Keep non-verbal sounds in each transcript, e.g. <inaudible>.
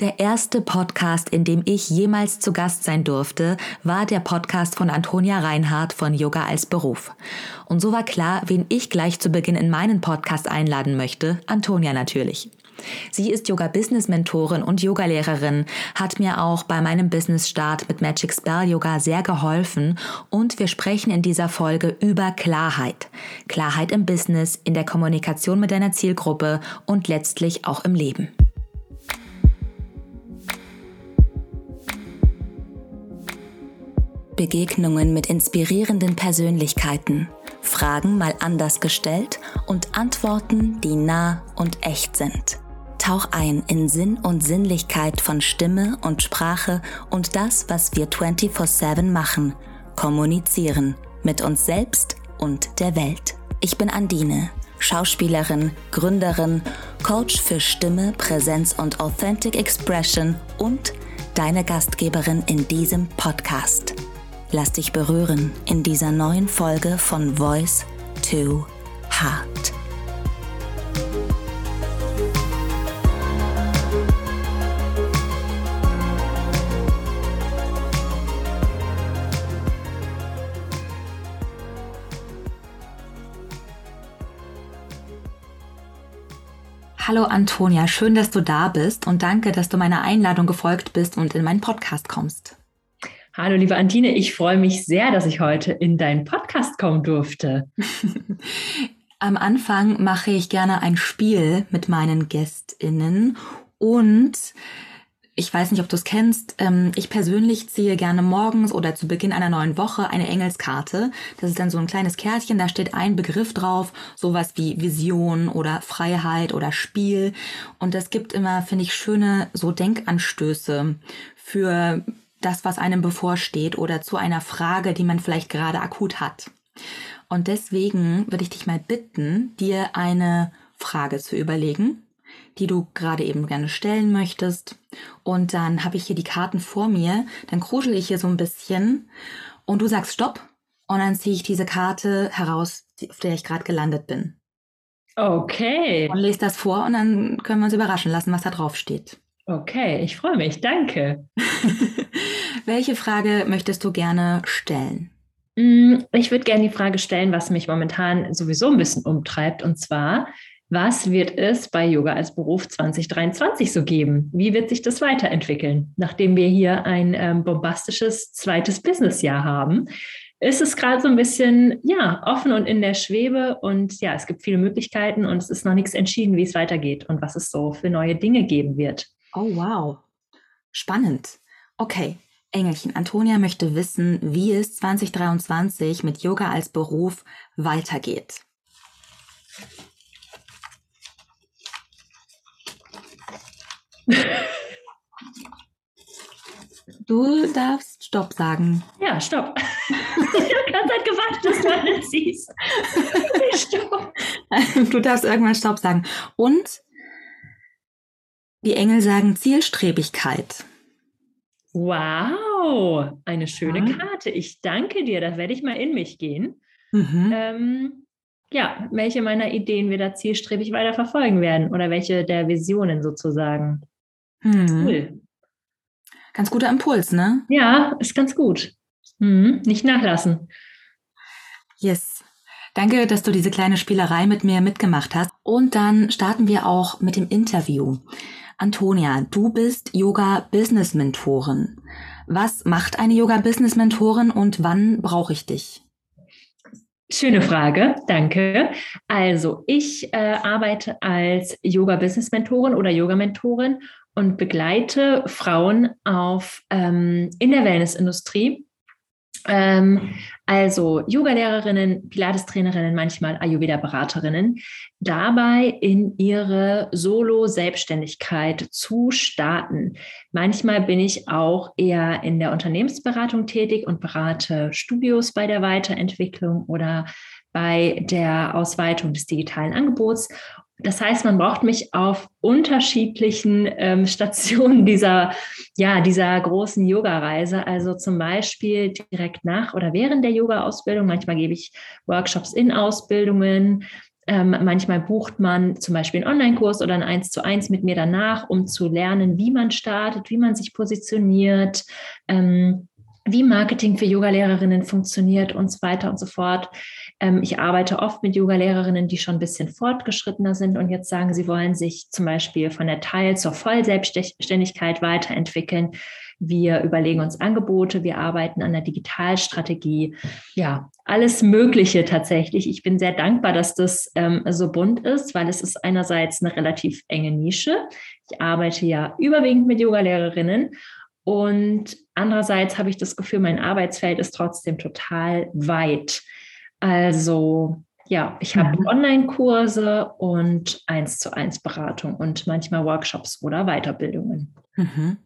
Der erste Podcast, in dem ich jemals zu Gast sein durfte, war der Podcast von Antonia Reinhardt von Yoga als Beruf. Und so war klar, wen ich gleich zu Beginn in meinen Podcast einladen möchte, Antonia natürlich. Sie ist Yoga-Business-Mentorin und Yogalehrerin, hat mir auch bei meinem Business-Start mit Magic Spell Yoga sehr geholfen und wir sprechen in dieser Folge über Klarheit. Klarheit im Business, in der Kommunikation mit deiner Zielgruppe und letztlich auch im Leben. Begegnungen mit inspirierenden Persönlichkeiten, Fragen mal anders gestellt und Antworten, die nah und echt sind. Tauch ein in Sinn und Sinnlichkeit von Stimme und Sprache und das, was wir 24/7 machen, kommunizieren mit uns selbst und der Welt. Ich bin Andine, Schauspielerin, Gründerin, Coach für Stimme, Präsenz und Authentic Expression und deine Gastgeberin in diesem Podcast. Lass dich berühren in dieser neuen Folge von Voice to Heart. Hallo Antonia, schön, dass du da bist und danke, dass du meiner Einladung gefolgt bist und in meinen Podcast kommst. Hallo, liebe Antine, ich freue mich sehr, dass ich heute in deinen Podcast kommen durfte. <laughs> Am Anfang mache ich gerne ein Spiel mit meinen GästInnen und ich weiß nicht, ob du es kennst. Ähm, ich persönlich ziehe gerne morgens oder zu Beginn einer neuen Woche eine Engelskarte. Das ist dann so ein kleines Kärtchen, da steht ein Begriff drauf, sowas wie Vision oder Freiheit oder Spiel. Und das gibt immer, finde ich, schöne so Denkanstöße für das, was einem bevorsteht oder zu einer Frage, die man vielleicht gerade akut hat. Und deswegen würde ich dich mal bitten, dir eine Frage zu überlegen, die du gerade eben gerne stellen möchtest. Und dann habe ich hier die Karten vor mir, dann kruschel ich hier so ein bisschen und du sagst Stopp und dann ziehe ich diese Karte heraus, auf der ich gerade gelandet bin. Okay. Und lese das vor und dann können wir uns überraschen lassen, was da drauf steht. Okay, ich freue mich. Danke. <laughs> Welche Frage möchtest du gerne stellen? Mm, ich würde gerne die Frage stellen, was mich momentan sowieso ein bisschen umtreibt. Und zwar, was wird es bei Yoga als Beruf 2023 so geben? Wie wird sich das weiterentwickeln? Nachdem wir hier ein ähm, bombastisches zweites Businessjahr haben, ist es gerade so ein bisschen ja offen und in der Schwebe und ja, es gibt viele Möglichkeiten und es ist noch nichts entschieden, wie es weitergeht und was es so für neue Dinge geben wird. Oh, wow. Spannend. Okay. Engelchen, Antonia möchte wissen, wie es 2023 mit Yoga als Beruf weitergeht. Du darfst Stopp sagen. Ja, Stopp. <laughs> ich habe gerade Zeit gewartet, dass du alles siehst. <laughs> Stopp. Du darfst irgendwann Stopp sagen. Und die Engel sagen Zielstrebigkeit. Wow, eine schöne ja. Karte. Ich danke dir. Da werde ich mal in mich gehen. Mhm. Ähm, ja, welche meiner Ideen wir da zielstrebig weiter verfolgen werden oder welche der Visionen sozusagen. Mhm. Cool. Ganz guter Impuls, ne? Ja, ist ganz gut. Mhm. Nicht nachlassen. Yes. Danke, dass du diese kleine Spielerei mit mir mitgemacht hast. Und dann starten wir auch mit dem Interview. Antonia, du bist Yoga-Business-Mentorin. Was macht eine Yoga-Business-Mentorin und wann brauche ich dich? Schöne Frage, danke. Also ich äh, arbeite als Yoga-Business-Mentorin oder Yoga-Mentorin und begleite Frauen auf, ähm, in der Wellness-Industrie ähm, also Yoga-Lehrerinnen, Pilates-Trainerinnen, manchmal Ayurveda-Beraterinnen, dabei in ihre Solo-Selbstständigkeit zu starten. Manchmal bin ich auch eher in der Unternehmensberatung tätig und berate Studios bei der Weiterentwicklung oder bei der Ausweitung des digitalen Angebots. Das heißt, man braucht mich auf unterschiedlichen ähm, <laughs> Stationen dieser, ja, dieser großen Yoga-Reise. Also zum Beispiel direkt nach oder während der Yoga-Ausbildung. Manchmal gebe ich Workshops in Ausbildungen. Ähm, manchmal bucht man zum Beispiel einen Online-Kurs oder ein 1 zu 1 mit mir danach, um zu lernen, wie man startet, wie man sich positioniert, ähm, wie Marketing für Yogalehrerinnen funktioniert und so weiter und so fort. Ähm, ich arbeite oft mit Yogalehrerinnen, die schon ein bisschen fortgeschrittener sind und jetzt sagen, sie wollen sich zum Beispiel von der Teil zur Vollselbstständigkeit weiterentwickeln. Wir überlegen uns Angebote, wir arbeiten an der Digitalstrategie. Ja, alles Mögliche tatsächlich. Ich bin sehr dankbar, dass das ähm, so bunt ist, weil es ist einerseits eine relativ enge Nische. Ich arbeite ja überwiegend mit Yogalehrerinnen und andererseits habe ich das Gefühl, mein Arbeitsfeld ist trotzdem total weit. Also ja, ich habe mhm. Online-Kurse und eins zu eins Beratung und manchmal Workshops oder Weiterbildungen. Mhm.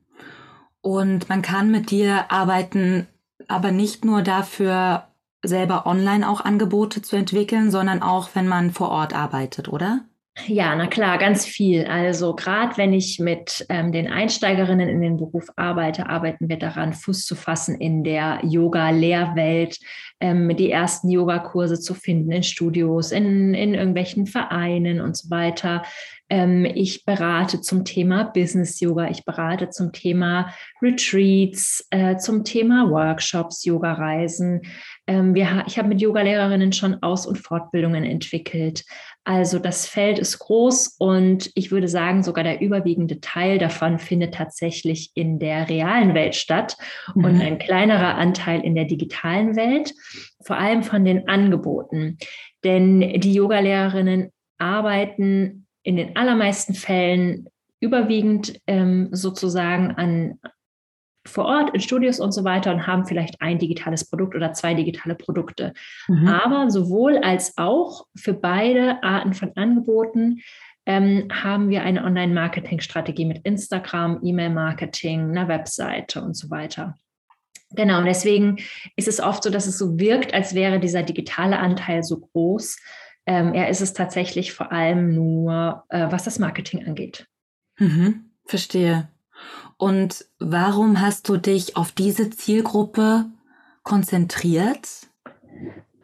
Und man kann mit dir arbeiten, aber nicht nur dafür, selber online auch Angebote zu entwickeln, sondern auch, wenn man vor Ort arbeitet, oder? Ja, na klar, ganz viel. Also gerade wenn ich mit ähm, den Einsteigerinnen in den Beruf arbeite, arbeiten wir daran, Fuß zu fassen in der Yoga-Lehrwelt, ähm, die ersten Yogakurse zu finden in Studios, in, in irgendwelchen Vereinen und so weiter. Ähm, ich berate zum Thema Business Yoga, ich berate zum Thema Retreats, äh, zum Thema Workshops, Yoga-Reisen. Ähm, ich habe mit Yogalehrerinnen schon Aus- und Fortbildungen entwickelt. Also das Feld ist groß und ich würde sagen, sogar der überwiegende Teil davon findet tatsächlich in der realen Welt statt mhm. und ein kleinerer Anteil in der digitalen Welt, vor allem von den Angeboten. Denn die Yogalehrerinnen arbeiten in den allermeisten Fällen überwiegend ähm, sozusagen an vor Ort in Studios und so weiter und haben vielleicht ein digitales Produkt oder zwei digitale Produkte. Mhm. Aber sowohl als auch für beide Arten von Angeboten ähm, haben wir eine Online-Marketing-Strategie mit Instagram, E-Mail-Marketing, einer Webseite und so weiter. Genau, und deswegen ist es oft so, dass es so wirkt, als wäre dieser digitale Anteil so groß. Ähm, er ist es tatsächlich vor allem nur, äh, was das Marketing angeht. Mhm, verstehe. Und warum hast du dich auf diese Zielgruppe konzentriert?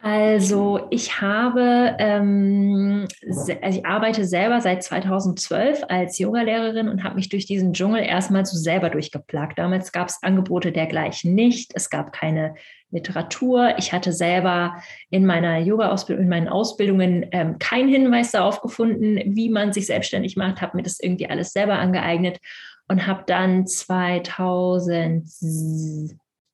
Also ich habe, ähm, also ich arbeite selber seit 2012 als Yogalehrerin und habe mich durch diesen Dschungel erstmal so selber durchgeplagt. Damals gab es Angebote dergleichen nicht. Es gab keine Literatur. Ich hatte selber in meiner Yoga-Ausbildung, in meinen Ausbildungen ähm, keinen Hinweis darauf gefunden, wie man sich selbstständig macht, habe mir das irgendwie alles selber angeeignet und habe dann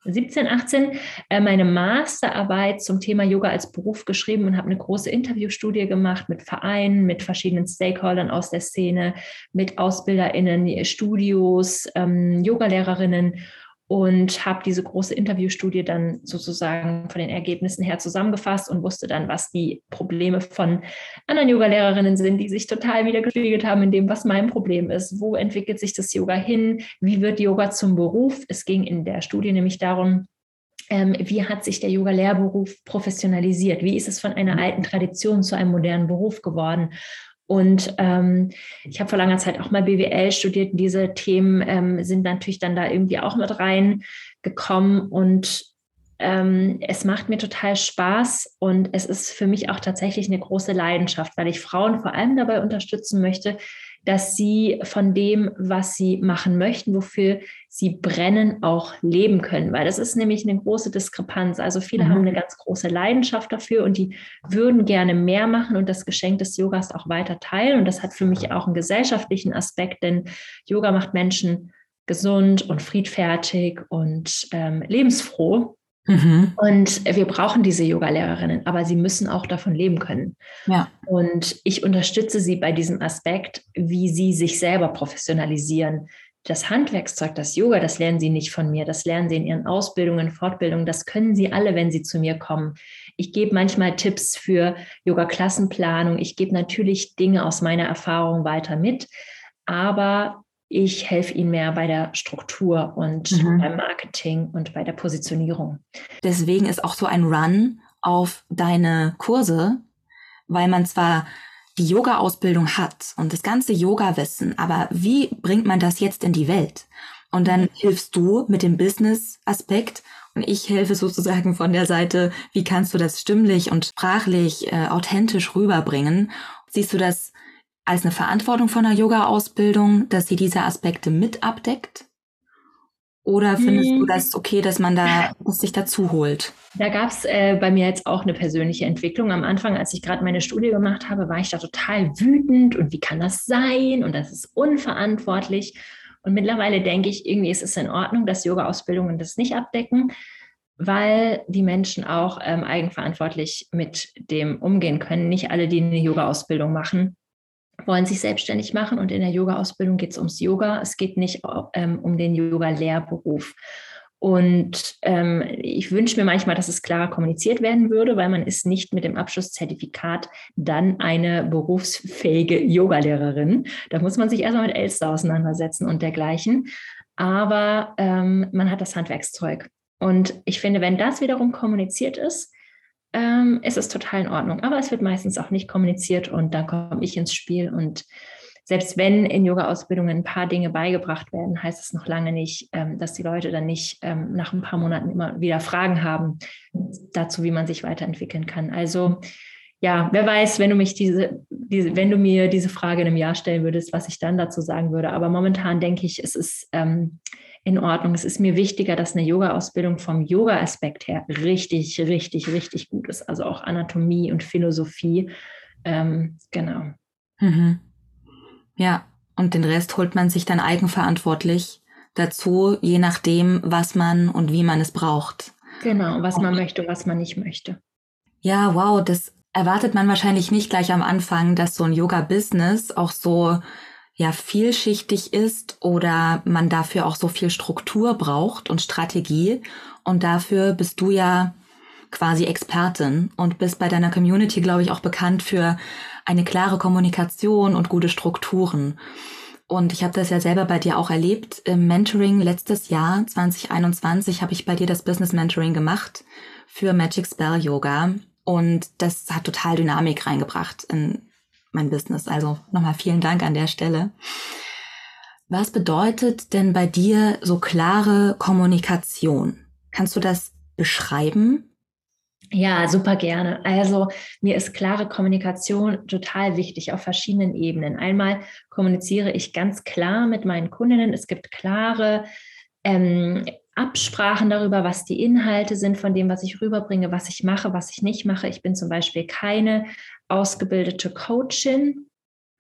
2017, 18 äh, meine Masterarbeit zum Thema Yoga als Beruf geschrieben und habe eine große Interviewstudie gemacht mit Vereinen, mit verschiedenen Stakeholdern aus der Szene, mit AusbilderInnen, Studios, ähm, Yogalehrerinnen und habe diese große Interviewstudie dann sozusagen von den Ergebnissen her zusammengefasst und wusste dann, was die Probleme von anderen Yoga-Lehrerinnen sind, die sich total wiedergespiegelt haben in dem, was mein Problem ist. Wo entwickelt sich das Yoga hin? Wie wird Yoga zum Beruf? Es ging in der Studie nämlich darum, ähm, wie hat sich der Yoga-Lehrberuf professionalisiert? Wie ist es von einer alten Tradition zu einem modernen Beruf geworden? Und ähm, ich habe vor langer Zeit auch mal BWL studiert. Diese Themen ähm, sind natürlich dann da irgendwie auch mit reingekommen. Und ähm, es macht mir total Spaß und es ist für mich auch tatsächlich eine große Leidenschaft, weil ich Frauen vor allem dabei unterstützen möchte, dass sie von dem, was sie machen möchten, wofür sie brennen, auch leben können. Weil das ist nämlich eine große Diskrepanz. Also viele mhm. haben eine ganz große Leidenschaft dafür und die würden gerne mehr machen und das Geschenk des Yogas auch weiter teilen. Und das hat für mich auch einen gesellschaftlichen Aspekt, denn Yoga macht Menschen gesund und friedfertig und ähm, lebensfroh. Mhm. Und wir brauchen diese Yoga-Lehrerinnen, aber sie müssen auch davon leben können. Ja. Und ich unterstütze sie bei diesem Aspekt, wie sie sich selber professionalisieren. Das Handwerkszeug, das Yoga, das lernen sie nicht von mir, das lernen sie in ihren Ausbildungen, Fortbildungen, das können sie alle, wenn sie zu mir kommen. Ich gebe manchmal Tipps für Yoga-Klassenplanung, ich gebe natürlich Dinge aus meiner Erfahrung weiter mit, aber ich helfe ihnen mehr bei der Struktur und mhm. beim Marketing und bei der Positionierung. Deswegen ist auch so ein Run auf deine Kurse, weil man zwar die Yoga-Ausbildung hat und das ganze Yoga-Wissen, aber wie bringt man das jetzt in die Welt? Und dann hilfst du mit dem Business-Aspekt Ich helfe sozusagen von der Seite, wie kannst du das stimmlich und sprachlich äh, authentisch rüberbringen? Siehst du das als eine Verantwortung von der Yoga-Ausbildung, dass sie diese Aspekte mit abdeckt? Oder findest hm. du das okay, dass man da das sich dazu holt? Da gab es äh, bei mir jetzt auch eine persönliche Entwicklung. Am Anfang, als ich gerade meine Studie gemacht habe, war ich da total wütend und wie kann das sein? Und das ist unverantwortlich. Und mittlerweile denke ich, irgendwie ist es in Ordnung, dass Yoga-Ausbildungen das nicht abdecken, weil die Menschen auch ähm, eigenverantwortlich mit dem umgehen können. Nicht alle, die eine Yoga-Ausbildung machen, wollen sich selbstständig machen und in der Yoga-Ausbildung geht es ums Yoga. Es geht nicht ähm, um den Yoga-Lehrberuf. Und ähm, ich wünsche mir manchmal, dass es klarer kommuniziert werden würde, weil man ist nicht mit dem Abschlusszertifikat dann eine berufsfähige Yogalehrerin. Da muss man sich erstmal mit Elster auseinandersetzen und dergleichen. Aber ähm, man hat das Handwerkszeug. Und ich finde, wenn das wiederum kommuniziert ist, ähm, ist es total in Ordnung. Aber es wird meistens auch nicht kommuniziert und dann komme ich ins Spiel. Und selbst wenn in Yoga-Ausbildungen ein paar Dinge beigebracht werden, heißt es noch lange nicht, ähm, dass die Leute dann nicht ähm, nach ein paar Monaten immer wieder Fragen haben dazu, wie man sich weiterentwickeln kann. Also ja, wer weiß, wenn du mich diese, diese, wenn du mir diese Frage in einem Jahr stellen würdest, was ich dann dazu sagen würde. Aber momentan denke ich, es ist ähm, in Ordnung. Es ist mir wichtiger, dass eine Yoga-Ausbildung vom Yoga-Aspekt her richtig, richtig, richtig gut ist. Also auch Anatomie und Philosophie. Ähm, genau. Mhm. Ja, und den Rest holt man sich dann eigenverantwortlich dazu, je nachdem, was man und wie man es braucht. Genau, was man möchte, was man nicht möchte. Ja, wow, das erwartet man wahrscheinlich nicht gleich am Anfang, dass so ein Yoga-Business auch so ja vielschichtig ist oder man dafür auch so viel Struktur braucht und Strategie. Und dafür bist du ja quasi Expertin und bist bei deiner Community, glaube ich, auch bekannt für eine klare Kommunikation und gute Strukturen. Und ich habe das ja selber bei dir auch erlebt. Im Mentoring letztes Jahr, 2021, habe ich bei dir das Business Mentoring gemacht für Magic Spell Yoga. Und das hat total Dynamik reingebracht in mein Business. Also nochmal vielen Dank an der Stelle. Was bedeutet denn bei dir so klare Kommunikation? Kannst du das beschreiben? Ja, super gerne. Also mir ist klare Kommunikation total wichtig auf verschiedenen Ebenen. Einmal kommuniziere ich ganz klar mit meinen Kundinnen. Es gibt klare ähm, Absprachen darüber, was die Inhalte sind von dem, was ich rüberbringe, was ich mache, was ich nicht mache. Ich bin zum Beispiel keine ausgebildete Coachin.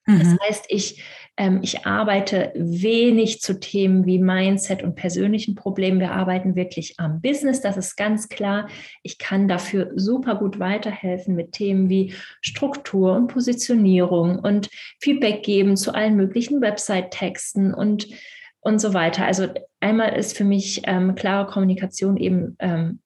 Mhm. Das heißt, ich, ähm, ich arbeite wenig zu Themen wie Mindset und persönlichen Problemen. Wir arbeiten wirklich am Business, das ist ganz klar. Ich kann dafür super gut weiterhelfen mit Themen wie Struktur und Positionierung und Feedback geben zu allen möglichen Website-Texten und und so weiter. Also einmal ist für mich ähm, klare Kommunikation eben ähm,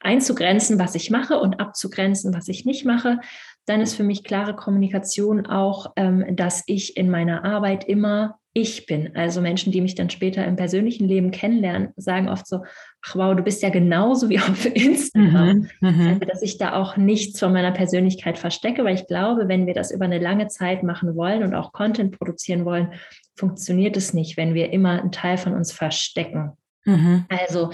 einzugrenzen, was ich mache und abzugrenzen, was ich nicht mache. Dann ist für mich klare Kommunikation auch, ähm, dass ich in meiner Arbeit immer ich bin. Also Menschen, die mich dann später im persönlichen Leben kennenlernen, sagen oft so, ach wow, du bist ja genauso wie auf <laughs> Instagram. Mhm, mhm, also, dass ich da auch nichts von meiner Persönlichkeit verstecke, weil ich glaube, wenn wir das über eine lange Zeit machen wollen und auch Content produzieren wollen, funktioniert es nicht, wenn wir immer einen Teil von uns verstecken. Mhm. Also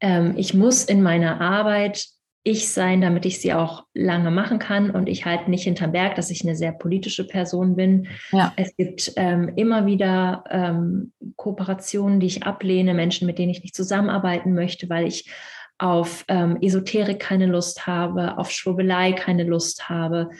ähm, ich muss in meiner Arbeit ich sein, damit ich sie auch lange machen kann. Und ich halte nicht hinterm Berg, dass ich eine sehr politische Person bin. Ja. Es gibt ähm, immer wieder ähm, Kooperationen, die ich ablehne, Menschen, mit denen ich nicht zusammenarbeiten möchte, weil ich auf ähm, Esoterik keine Lust habe, auf Schwurbelei keine Lust habe,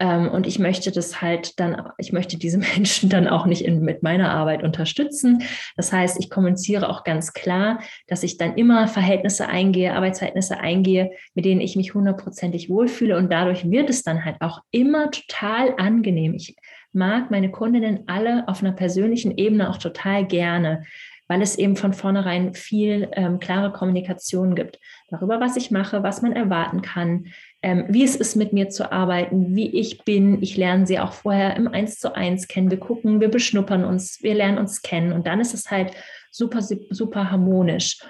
ähm, und ich möchte das halt dann, ich möchte diese <laughs> Menschen dann auch nicht in, mit meiner Arbeit unterstützen. Das heißt, ich kommuniziere auch ganz klar, dass ich dann immer Verhältnisse eingehe, Arbeitsverhältnisse eingehe, mit denen ich mich hundertprozentig wohlfühle. Und dadurch wird es dann halt auch immer total angenehm. Ich mag meine Kundinnen alle auf einer persönlichen Ebene auch total gerne weil es eben von vornherein viel ähm, klare Kommunikation gibt darüber, was ich mache, was man erwarten kann, ähm, wie es ist, mit mir zu arbeiten, wie ich bin. Ich lerne sie auch vorher im Eins zu eins kennen. Wir gucken, wir beschnuppern uns, wir lernen uns kennen und dann ist es halt super, super harmonisch.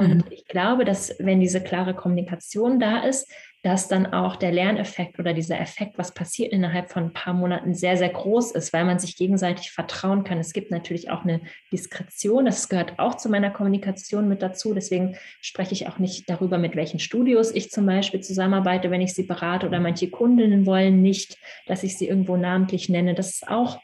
Und mhm. ich glaube, dass wenn diese klare Kommunikation da ist, dass dann auch der Lerneffekt oder dieser Effekt, was passiert innerhalb von ein paar Monaten, sehr, sehr groß ist, weil man sich gegenseitig vertrauen kann. Es gibt natürlich auch eine Diskretion, das gehört auch zu meiner Kommunikation mit dazu. Deswegen spreche ich auch nicht darüber, mit welchen Studios ich zum Beispiel zusammenarbeite, wenn ich sie berate oder manche Kundinnen wollen nicht, dass ich sie irgendwo namentlich nenne. Das ist auch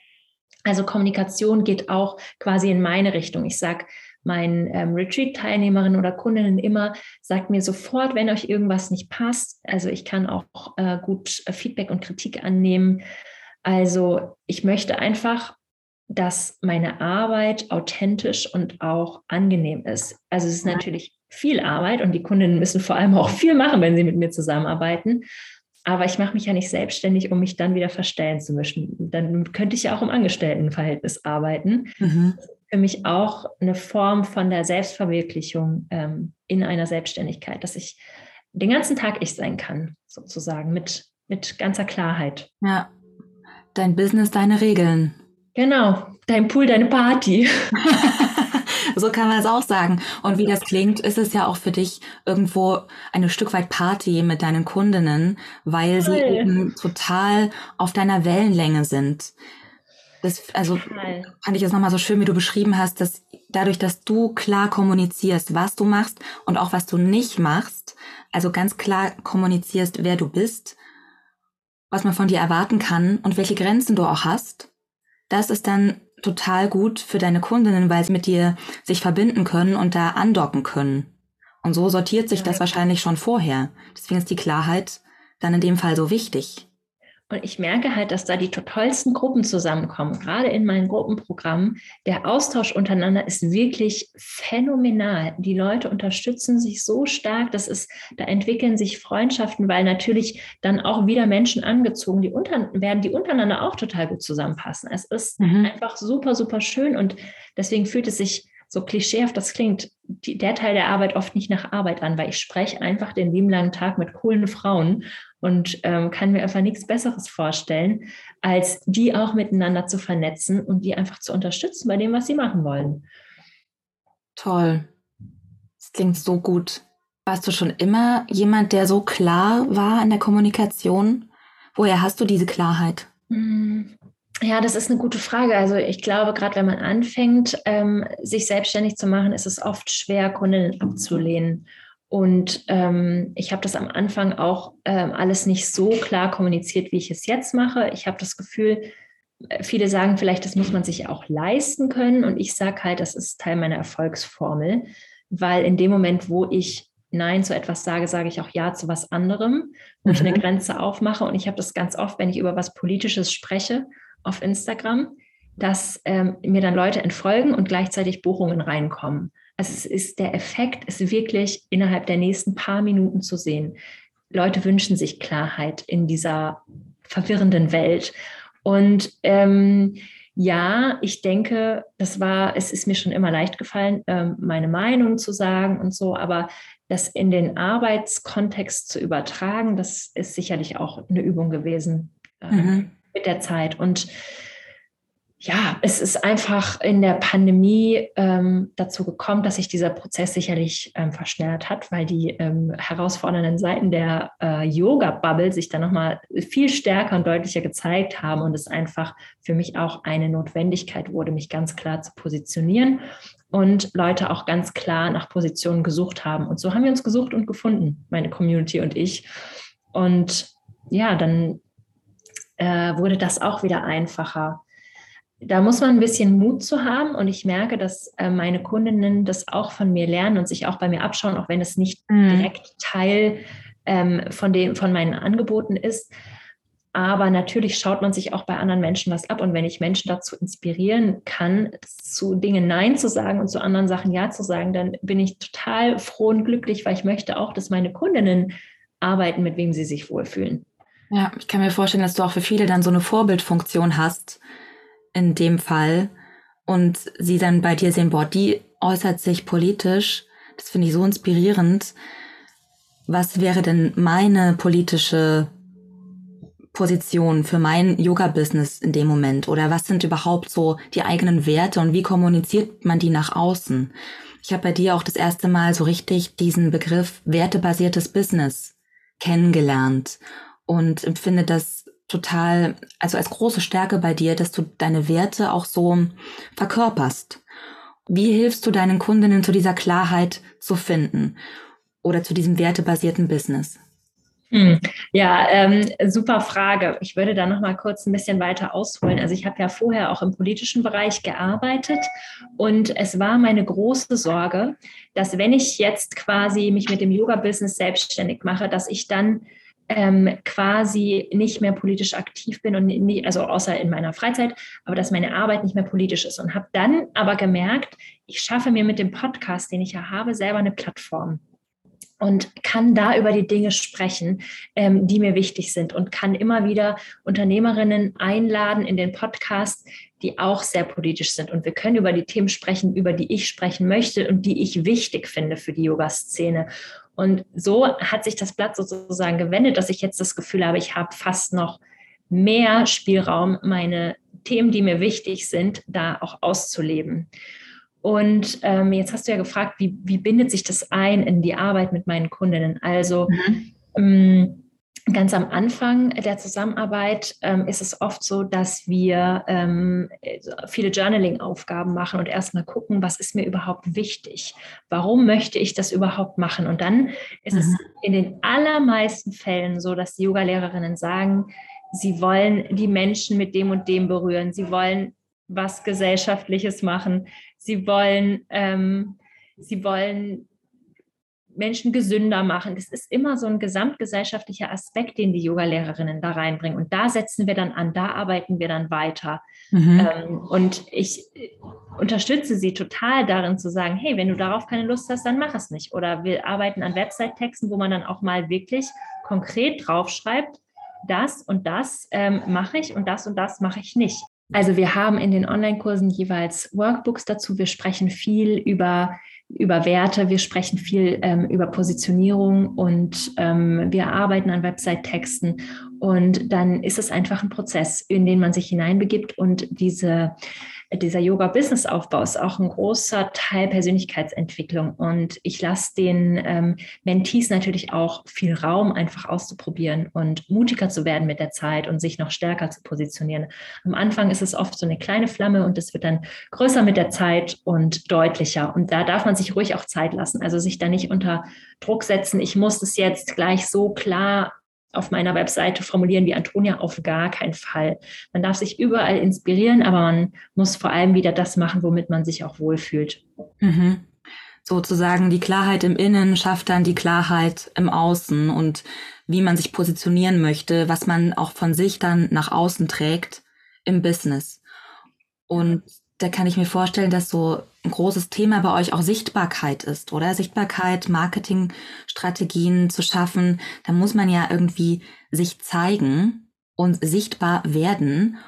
also Kommunikation geht auch quasi in meine Richtung. Ich sage meinen ähm, Retreat-Teilnehmerinnen oder Kundinnen immer, sagt mir sofort, wenn euch irgendwas nicht passt. Also ich kann auch äh, gut äh, Feedback und Kritik annehmen. Also ich möchte einfach, dass meine Arbeit authentisch und auch angenehm ist. Also es ist natürlich viel Arbeit und die Kundinnen müssen vor allem auch viel machen, wenn sie mit mir zusammenarbeiten. Aber ich mache mich ja nicht selbstständig, um mich dann wieder verstellen zu müssen. Dann könnte ich ja auch im Angestelltenverhältnis arbeiten. Mhm für mich auch eine Form von der Selbstverwirklichung ähm, in einer Selbstständigkeit, dass ich den ganzen Tag ich sein kann, sozusagen, mit, mit ganzer Klarheit. Ja, dein Business, deine Regeln. Genau, dein Pool, deine Party. <laughs> so kann man es auch sagen. Und wie das klingt, ist es ja auch für dich irgendwo ein Stück weit Party mit deinen Kundinnen, weil sie eben total auf deiner Wellenlänge sind. Das, also Total. fand ich das nochmal so schön, wie du beschrieben hast, dass dadurch, dass du klar kommunizierst, was du machst und auch was du nicht machst, also ganz klar kommunizierst, wer du bist, was man von dir erwarten kann und welche Grenzen du auch hast, das ist dann total gut für deine Kundinnen, weil sie mit dir sich verbinden können und da andocken können. Und so sortiert sich das wahrscheinlich schon vorher. Deswegen ist die Klarheit dann in dem Fall so wichtig. Und ich merke halt, dass da die tollsten Gruppen zusammenkommen, gerade in meinen Gruppenprogrammen. Der Austausch untereinander ist wirklich phänomenal. Die Leute unterstützen sich so stark, das ist, da entwickeln sich Freundschaften, weil natürlich dann auch wieder Menschen angezogen, die unter, werden, die untereinander auch total gut zusammenpassen. Es ist mhm. einfach super, super schön und deswegen fühlt es sich so klischeehaft das klingt, die, der Teil der Arbeit oft nicht nach Arbeit an, weil ich spreche einfach den lieben langen Tag mit coolen Frauen und ähm, kann mir einfach nichts Besseres vorstellen, als die auch miteinander zu vernetzen und die einfach zu unterstützen bei dem, was sie machen wollen. Toll. Das klingt so gut. Warst du schon immer jemand, der so klar war in der Kommunikation? Woher hast du diese Klarheit? Hm. Ja, das ist eine gute Frage. Also ich glaube, gerade wenn man anfängt, ähm, sich selbstständig zu machen, ist es oft schwer, Kundinnen abzulehnen. Und ähm, ich habe das am Anfang auch ähm, alles nicht so klar kommuniziert, wie ich es jetzt mache. Ich habe das Gefühl, äh, viele sagen vielleicht, das muss man sich auch leisten können. Und ich sage halt, das ist Teil meiner Erfolgsformel, weil in dem Moment, wo ich Nein zu etwas sage, sage ich auch Ja zu was anderem, wo mhm. ich eine mhm. Grenze aufmache. Und ich habe das ganz oft, wenn ich über was Politisches spreche auf Instagram, dass ähm, mir dann Leute entfolgen und gleichzeitig Buchungen reinkommen. Also es ist der Effekt, ist wirklich innerhalb der nächsten paar Minuten zu sehen. Leute wünschen sich Klarheit in dieser verwirrenden Welt. Und ähm, ja, ich denke, das war, es ist mir schon immer leicht gefallen, ähm, meine Meinung zu sagen und so, aber das in den Arbeitskontext zu übertragen, das ist sicherlich auch eine Übung gewesen äh, mhm. mit der Zeit. Und ja, es ist einfach in der Pandemie ähm, dazu gekommen, dass sich dieser Prozess sicherlich ähm, verschnellert hat, weil die ähm, herausfordernden Seiten der äh, Yoga-Bubble sich dann nochmal viel stärker und deutlicher gezeigt haben und es einfach für mich auch eine Notwendigkeit wurde, mich ganz klar zu positionieren und Leute auch ganz klar nach Positionen gesucht haben. Und so haben wir uns gesucht und gefunden, meine Community und ich. Und ja, dann äh, wurde das auch wieder einfacher da muss man ein bisschen Mut zu haben und ich merke, dass äh, meine Kundinnen das auch von mir lernen und sich auch bei mir abschauen, auch wenn es nicht mhm. direkt Teil ähm, von, dem, von meinen Angeboten ist. Aber natürlich schaut man sich auch bei anderen Menschen was ab. Und wenn ich Menschen dazu inspirieren kann, zu Dingen Nein zu sagen und zu anderen Sachen Ja zu sagen, dann bin ich total froh und glücklich, weil ich möchte auch, dass meine Kundinnen arbeiten, mit wem sie sich wohlfühlen. Ja, ich kann mir vorstellen, dass du auch für viele dann so eine Vorbildfunktion hast in dem Fall und sie dann bei dir sehen, boah, die äußert sich politisch, das finde ich so inspirierend. Was wäre denn meine politische Position für mein Yoga-Business in dem Moment? Oder was sind überhaupt so die eigenen Werte und wie kommuniziert man die nach außen? Ich habe bei dir auch das erste Mal so richtig diesen Begriff wertebasiertes Business kennengelernt und empfinde das total, also als große Stärke bei dir, dass du deine Werte auch so verkörperst. Wie hilfst du deinen Kundinnen zu dieser Klarheit zu finden oder zu diesem wertebasierten Business? Hm. Ja, ähm, super Frage. Ich würde da noch mal kurz ein bisschen weiter ausholen. Also ich habe ja vorher auch im politischen Bereich gearbeitet und es war meine große Sorge, dass wenn ich jetzt quasi mich mit dem Yoga-Business selbstständig mache, dass ich dann ähm, quasi nicht mehr politisch aktiv bin und nie, also außer in meiner Freizeit, aber dass meine Arbeit nicht mehr politisch ist und habe dann aber gemerkt, ich schaffe mir mit dem Podcast, den ich ja habe, selber eine Plattform und kann da über die Dinge sprechen, ähm, die mir wichtig sind und kann immer wieder Unternehmerinnen einladen in den Podcast, die auch sehr politisch sind. Und wir können über die Themen sprechen, über die ich sprechen möchte und die ich wichtig finde für die Yoga-Szene. Und so hat sich das Blatt sozusagen gewendet, dass ich jetzt das Gefühl habe, ich habe fast noch mehr Spielraum, meine Themen, die mir wichtig sind, da auch auszuleben. Und ähm, jetzt hast du ja gefragt, wie, wie bindet sich das ein in die Arbeit mit meinen Kundinnen? Also mhm. ähm, ganz am Anfang der Zusammenarbeit ähm, ist es oft so, dass wir ähm, viele Journaling-Aufgaben machen und erstmal gucken, was ist mir überhaupt wichtig? Warum möchte ich das überhaupt machen? Und dann ist mhm. es in den allermeisten Fällen so, dass die Yoga-Lehrerinnen sagen, sie wollen die Menschen mit dem und dem berühren. Sie wollen was Gesellschaftliches machen. Sie wollen, ähm, sie wollen Menschen gesünder machen. Das ist immer so ein gesamtgesellschaftlicher Aspekt, den die Yoga-Lehrerinnen da reinbringen. Und da setzen wir dann an, da arbeiten wir dann weiter. Mhm. Ähm, und ich unterstütze sie total darin zu sagen, hey, wenn du darauf keine Lust hast, dann mach es nicht. Oder wir arbeiten an Website-Texten, wo man dann auch mal wirklich konkret draufschreibt, das und das ähm, mache ich und das und das mache ich nicht. Also wir haben in den Online-Kursen jeweils Workbooks dazu. Wir sprechen viel über, über Werte, wir sprechen viel ähm, über Positionierung und ähm, wir arbeiten an Website-Texten. Und dann ist es einfach ein Prozess, in den man sich hineinbegibt und diese dieser Yoga-Business-Aufbau ist auch ein großer Teil Persönlichkeitsentwicklung. Und ich lasse den ähm, Mentees natürlich auch viel Raum, einfach auszuprobieren und mutiger zu werden mit der Zeit und sich noch stärker zu positionieren. Am Anfang ist es oft so eine kleine Flamme und es wird dann größer mit der Zeit und deutlicher. Und da darf man sich ruhig auch Zeit lassen. Also sich da nicht unter Druck setzen, ich muss es jetzt gleich so klar auf meiner Webseite formulieren wie Antonia, auf gar keinen Fall. Man darf sich überall inspirieren, aber man muss vor allem wieder das machen, womit man sich auch wohlfühlt. Mhm. Sozusagen die Klarheit im Innen schafft dann die Klarheit im Außen und wie man sich positionieren möchte, was man auch von sich dann nach außen trägt im Business. Und da kann ich mir vorstellen, dass so ein großes Thema bei euch auch Sichtbarkeit ist, oder? Sichtbarkeit, Marketingstrategien zu schaffen. Da muss man ja irgendwie sich zeigen und sichtbar werden.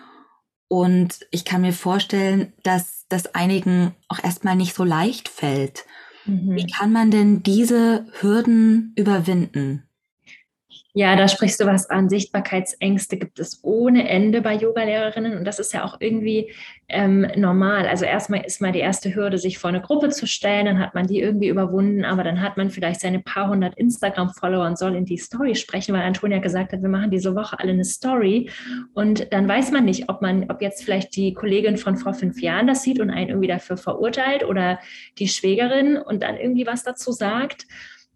Und ich kann mir vorstellen, dass das einigen auch erstmal nicht so leicht fällt. Mhm. Wie kann man denn diese Hürden überwinden? Ja, da sprichst du was an. Sichtbarkeitsängste gibt es ohne Ende bei Yogalehrerinnen und das ist ja auch irgendwie ähm, normal. Also erstmal ist mal die erste Hürde, sich vor eine Gruppe zu stellen, dann hat man die irgendwie überwunden, aber dann hat man vielleicht seine paar hundert Instagram-Follower und soll in die Story sprechen, weil Antonia gesagt hat, wir machen diese Woche alle eine Story und dann weiß man nicht, ob man, ob jetzt vielleicht die Kollegin von vor fünf Jahren das sieht und einen irgendwie dafür verurteilt oder die Schwägerin und dann irgendwie was dazu sagt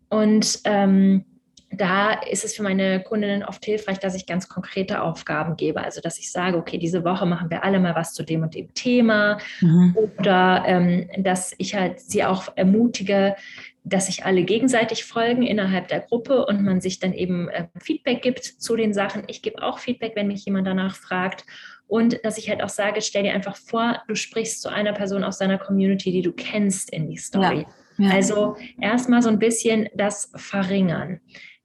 und ähm, da ist es für meine Kundinnen oft hilfreich, dass ich ganz konkrete Aufgaben gebe. Also dass ich sage, okay, diese Woche machen wir alle mal was zu dem und dem Thema. Mhm. Oder ähm, dass ich halt sie auch ermutige, dass sich alle gegenseitig folgen innerhalb der Gruppe und man sich dann eben äh, Feedback gibt zu den Sachen. Ich gebe auch Feedback, wenn mich jemand danach fragt. Und dass ich halt auch sage, stell dir einfach vor, du sprichst zu einer Person aus deiner Community, die du kennst in die Story. Ja. Ja. Also erstmal so ein bisschen das Verringern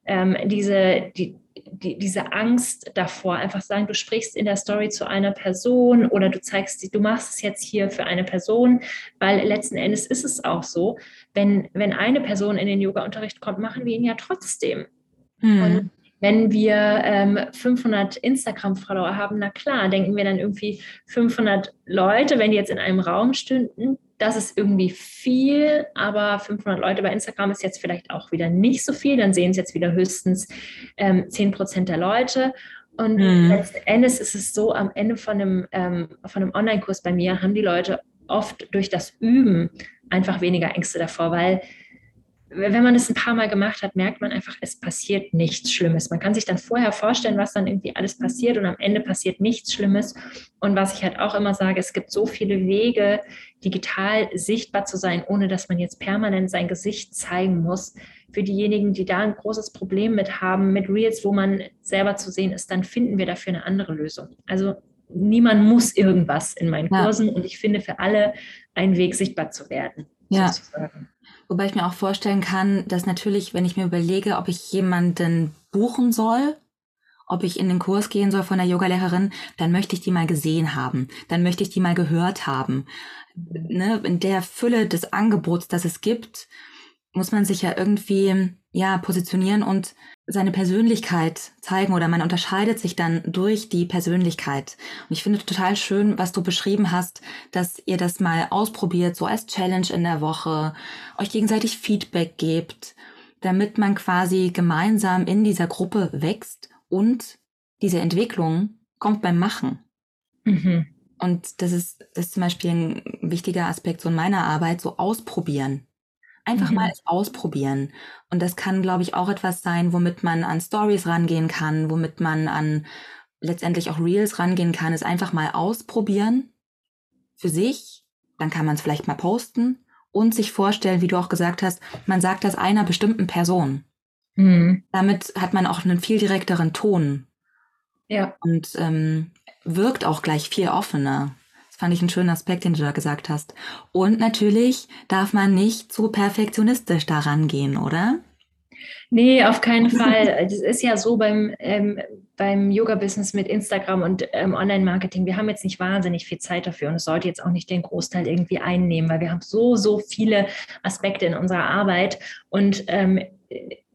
ähm, diese, die, die, diese Angst davor, einfach sagen, du sprichst in der Story zu einer Person oder du zeigst, du machst es jetzt hier für eine Person, weil letzten Endes ist es auch so, wenn, wenn eine Person in den Yoga-Unterricht kommt, machen wir ihn ja trotzdem. Mhm. Und wenn wir ähm, 500 Instagram-Follower haben, na klar, denken wir dann irgendwie 500 Leute, wenn die jetzt in einem Raum stünden, das ist irgendwie viel, aber 500 Leute bei Instagram ist jetzt vielleicht auch wieder nicht so viel. Dann sehen es jetzt wieder höchstens ähm, 10 Prozent der Leute. Und mhm. letzten Endes ist es so, am Ende von einem, ähm, von einem Online-Kurs bei mir haben die Leute oft durch das Üben einfach weniger Ängste davor, weil wenn man es ein paar Mal gemacht hat, merkt man einfach, es passiert nichts Schlimmes. Man kann sich dann vorher vorstellen, was dann irgendwie alles passiert und am Ende passiert nichts Schlimmes. Und was ich halt auch immer sage, es gibt so viele Wege, digital sichtbar zu sein, ohne dass man jetzt permanent sein Gesicht zeigen muss. Für diejenigen, die da ein großes Problem mit haben, mit Reels, wo man selber zu sehen ist, dann finden wir dafür eine andere Lösung. Also niemand muss irgendwas in meinen Kursen ja. und ich finde für alle einen Weg, sichtbar zu werden. Ja. Sozusagen. Wobei ich mir auch vorstellen kann, dass natürlich, wenn ich mir überlege, ob ich jemanden buchen soll, ob ich in den Kurs gehen soll von der Yogalehrerin, dann möchte ich die mal gesehen haben. Dann möchte ich die mal gehört haben. Ne? In der Fülle des Angebots, das es gibt, muss man sich ja irgendwie ja positionieren und seine Persönlichkeit zeigen oder man unterscheidet sich dann durch die Persönlichkeit. Und ich finde total schön, was du beschrieben hast, dass ihr das mal ausprobiert, so als Challenge in der Woche, euch gegenseitig Feedback gebt, damit man quasi gemeinsam in dieser Gruppe wächst und diese Entwicklung kommt beim Machen. Mhm. Und das ist, das ist zum Beispiel ein wichtiger Aspekt so in meiner Arbeit, so ausprobieren. Einfach mhm. mal ausprobieren. Und das kann, glaube ich, auch etwas sein, womit man an Stories rangehen kann, womit man an letztendlich auch Reels rangehen kann, ist einfach mal ausprobieren für sich. Dann kann man es vielleicht mal posten und sich vorstellen, wie du auch gesagt hast, man sagt das einer bestimmten Person. Mhm. Damit hat man auch einen viel direkteren Ton. Ja. Und ähm, wirkt auch gleich viel offener fand ich einen schönen Aspekt, den du da gesagt hast. Und natürlich darf man nicht zu perfektionistisch daran gehen, oder? Nee, auf keinen <laughs> Fall. Das ist ja so beim, ähm, beim Yoga-Business mit Instagram und ähm, Online-Marketing. Wir haben jetzt nicht wahnsinnig viel Zeit dafür und es sollte jetzt auch nicht den Großteil irgendwie einnehmen, weil wir haben so, so viele Aspekte in unserer Arbeit und ähm,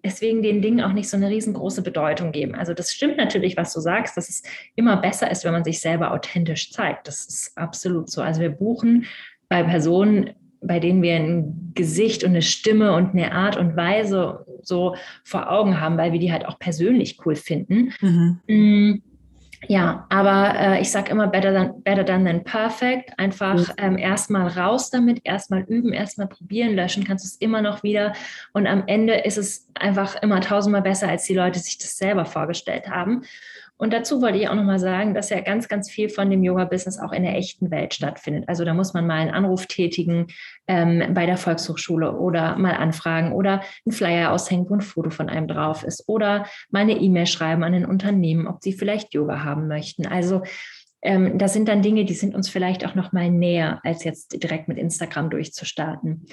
deswegen den Dingen auch nicht so eine riesengroße Bedeutung geben. Also das stimmt natürlich, was du sagst, dass es immer besser ist, wenn man sich selber authentisch zeigt. Das ist absolut so. Also wir buchen bei Personen, bei denen wir ein Gesicht und eine Stimme und eine Art und Weise so vor Augen haben, weil wir die halt auch persönlich cool finden. Mhm. Ja, aber äh, ich sage immer better than, better than than perfect. Einfach ähm, erstmal raus damit, erstmal üben, erstmal probieren, löschen kannst du es immer noch wieder. Und am Ende ist es einfach immer tausendmal besser, als die Leute sich das selber vorgestellt haben. Und dazu wollte ich auch nochmal sagen, dass ja ganz, ganz viel von dem Yoga-Business auch in der echten Welt stattfindet. Also da muss man mal einen Anruf tätigen ähm, bei der Volkshochschule oder mal anfragen oder einen Flyer aushängen, wo ein Foto von einem drauf ist oder mal eine E-Mail schreiben an ein Unternehmen, ob sie vielleicht Yoga haben möchten. Also ähm, das sind dann Dinge, die sind uns vielleicht auch nochmal näher, als jetzt direkt mit Instagram durchzustarten.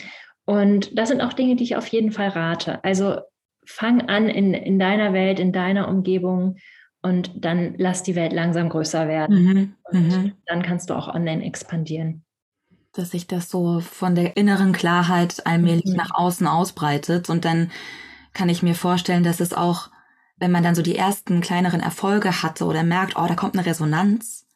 Und das sind auch Dinge, die ich auf jeden Fall rate. Also fang an in, in deiner Welt, in deiner Umgebung und dann lass die Welt langsam größer werden. Mhm. Und mhm. dann kannst du auch online expandieren. Dass sich das so von der inneren Klarheit allmählich mhm. nach außen ausbreitet. Und dann kann ich mir vorstellen, dass es auch, wenn man dann so die ersten kleineren Erfolge hatte oder merkt, oh, da kommt eine Resonanz,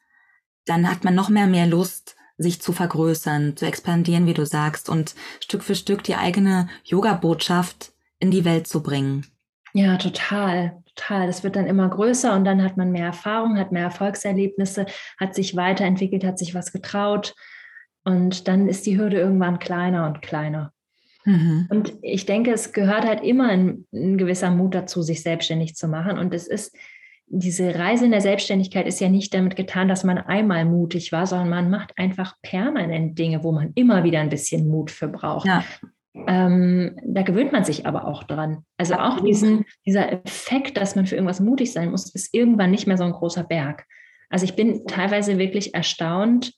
dann hat man noch mehr mehr Lust, sich zu vergrößern, zu expandieren, wie du sagst, und Stück für Stück die eigene Yoga-Botschaft in die Welt zu bringen. Ja, total total. Das wird dann immer größer und dann hat man mehr Erfahrung, hat mehr Erfolgserlebnisse, hat sich weiterentwickelt, hat sich was getraut. Und dann ist die Hürde irgendwann kleiner und kleiner. Mhm. Und ich denke, es gehört halt immer ein, ein, gewisser Mut dazu, sich selbstständig zu machen. Und es ist, diese Reise in der Selbstständigkeit ist ja nicht damit getan, dass man einmal mutig war, sondern man macht einfach permanent Dinge, wo man immer wieder ein bisschen Mut für braucht. Ja. Ähm, da gewöhnt man sich aber auch dran. Also auch diesen, dieser Effekt, dass man für irgendwas mutig sein muss, ist irgendwann nicht mehr so ein großer Berg. Also ich bin teilweise wirklich erstaunt,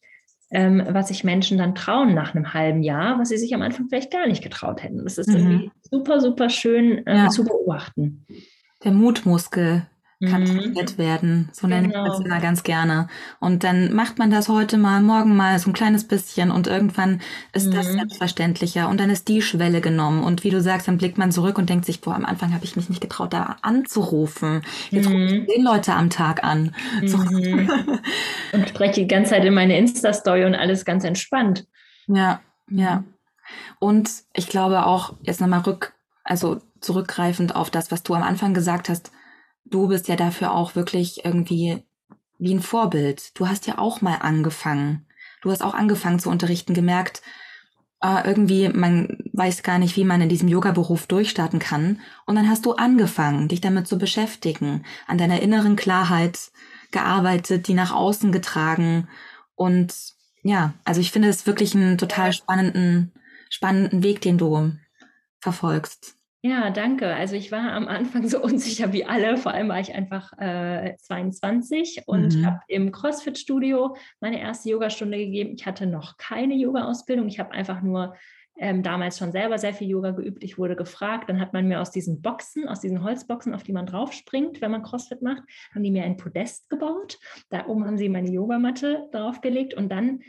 ähm, was sich Menschen dann trauen nach einem halben Jahr, was sie sich am Anfang vielleicht gar nicht getraut hätten. Das ist mhm. super, super schön ähm, ja. zu beobachten. Der Mutmuskel kann mhm. trainiert werden. So nenne genau. ich das immer ganz gerne. Und dann macht man das heute mal, morgen mal so ein kleines bisschen und irgendwann ist mhm. das selbstverständlicher und dann ist die Schwelle genommen. Und wie du sagst, dann blickt man zurück und denkt sich, boah, am Anfang habe ich mich nicht getraut, da anzurufen. Jetzt mhm. rufe ich zehn Leute am Tag an. So. Mhm. und spreche die ganze Zeit in meine Insta-Story und alles ganz entspannt. Ja. Ja. Und ich glaube auch, jetzt nochmal rück, also zurückgreifend auf das, was du am Anfang gesagt hast, du bist ja dafür auch wirklich irgendwie wie ein Vorbild. Du hast ja auch mal angefangen. Du hast auch angefangen zu unterrichten, gemerkt, äh, irgendwie, man weiß gar nicht, wie man in diesem Yoga-Beruf durchstarten kann. Und dann hast du angefangen, dich damit zu beschäftigen, an deiner inneren Klarheit gearbeitet, die nach außen getragen. Und ja, also ich finde es wirklich einen total spannenden, spannenden Weg, den du verfolgst. Ja, danke. Also ich war am Anfang so <laughs> unsicher wie alle. Vor allem war ich einfach äh, 22 und mhm. habe im CrossFit-Studio meine erste Yogastunde gegeben. Ich hatte noch keine Yoga-Ausbildung. Ich habe einfach nur ähm, damals schon selber sehr viel Yoga geübt. Ich wurde gefragt, dann hat man mir aus diesen Boxen, aus diesen Holzboxen, auf die man draufspringt, wenn man CrossFit macht, haben die mir ein Podest gebaut. Da oben haben sie meine Yogamatte draufgelegt und dann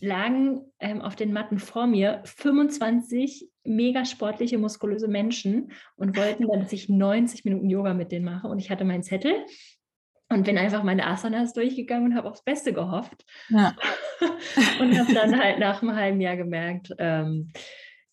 lagen ähm, auf den Matten vor mir 25 mega sportliche, muskulöse Menschen und wollten dann, <laughs> dass ich 90 Minuten Yoga mit denen mache. Und ich hatte meinen Zettel und bin einfach meine Asanas durchgegangen und habe aufs Beste gehofft. Ja. <laughs> und habe dann halt nach einem halben Jahr gemerkt, ähm,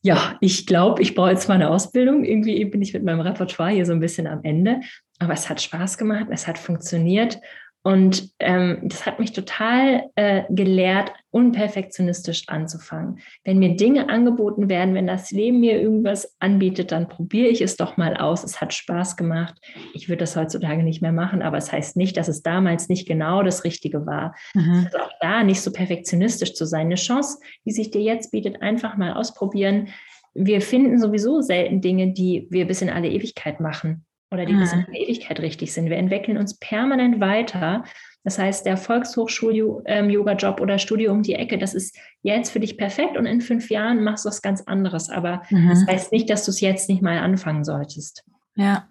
ja, ich glaube, ich brauche jetzt mal eine Ausbildung. Irgendwie bin ich mit meinem Repertoire hier so ein bisschen am Ende. Aber es hat Spaß gemacht, es hat funktioniert. Und ähm, das hat mich total äh, gelehrt, unperfektionistisch anzufangen. Wenn mir Dinge angeboten werden, wenn das Leben mir irgendwas anbietet, dann probiere ich es doch mal aus. Es hat Spaß gemacht. Ich würde das heutzutage nicht mehr machen, aber es heißt nicht, dass es damals nicht genau das Richtige war. Mhm. Also auch da nicht so perfektionistisch zu sein. Eine Chance, die sich dir jetzt bietet, einfach mal ausprobieren. Wir finden sowieso selten Dinge, die wir bis in alle Ewigkeit machen oder die bis in mhm. der Ewigkeit richtig sind. Wir entwickeln uns permanent weiter. Das heißt, der Volkshochschul-Yoga-Job ähm, oder Studium um die Ecke, das ist jetzt für dich perfekt und in fünf Jahren machst du was ganz anderes. Aber mhm. das heißt nicht, dass du es jetzt nicht mal anfangen solltest. Ja.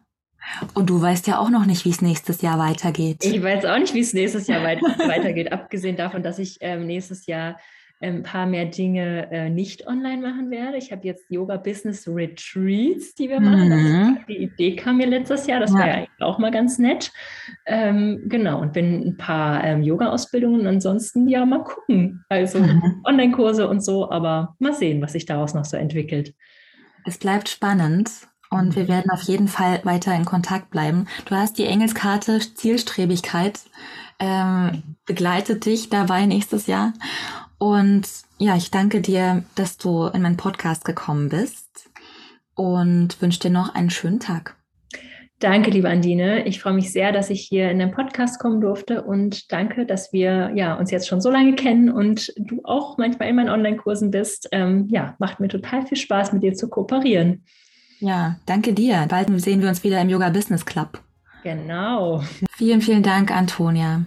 Und du weißt ja auch noch nicht, wie es nächstes Jahr weitergeht. Ich weiß auch nicht, wie es nächstes Jahr <laughs> weitergeht, abgesehen davon, dass ich ähm, nächstes Jahr ein paar mehr Dinge äh, nicht online machen werde. Ich habe jetzt Yoga Business Retreats, die wir machen. Mhm. die Idee kam mir letztes Jahr, das ja. wäre eigentlich auch mal ganz nett. Ähm, genau, und bin ein paar ähm, Yoga-Ausbildungen. Ansonsten ja, mal gucken. Also mhm. Online-Kurse und so, aber mal sehen, was sich daraus noch so entwickelt. Es bleibt spannend. Und wir werden auf jeden Fall weiter in Kontakt bleiben. Du hast die Engelskarte Zielstrebigkeit ähm, begleitet dich dabei nächstes Jahr. Und ja, ich danke dir, dass du in meinen Podcast gekommen bist und wünsche dir noch einen schönen Tag. Danke, liebe Andine. Ich freue mich sehr, dass ich hier in den Podcast kommen durfte und danke, dass wir ja, uns jetzt schon so lange kennen und du auch manchmal in meinen Online-Kursen bist. Ähm, ja, macht mir total viel Spaß, mit dir zu kooperieren. Ja, danke dir. Bald sehen wir uns wieder im Yoga Business Club. Genau. Vielen, vielen Dank, Antonia.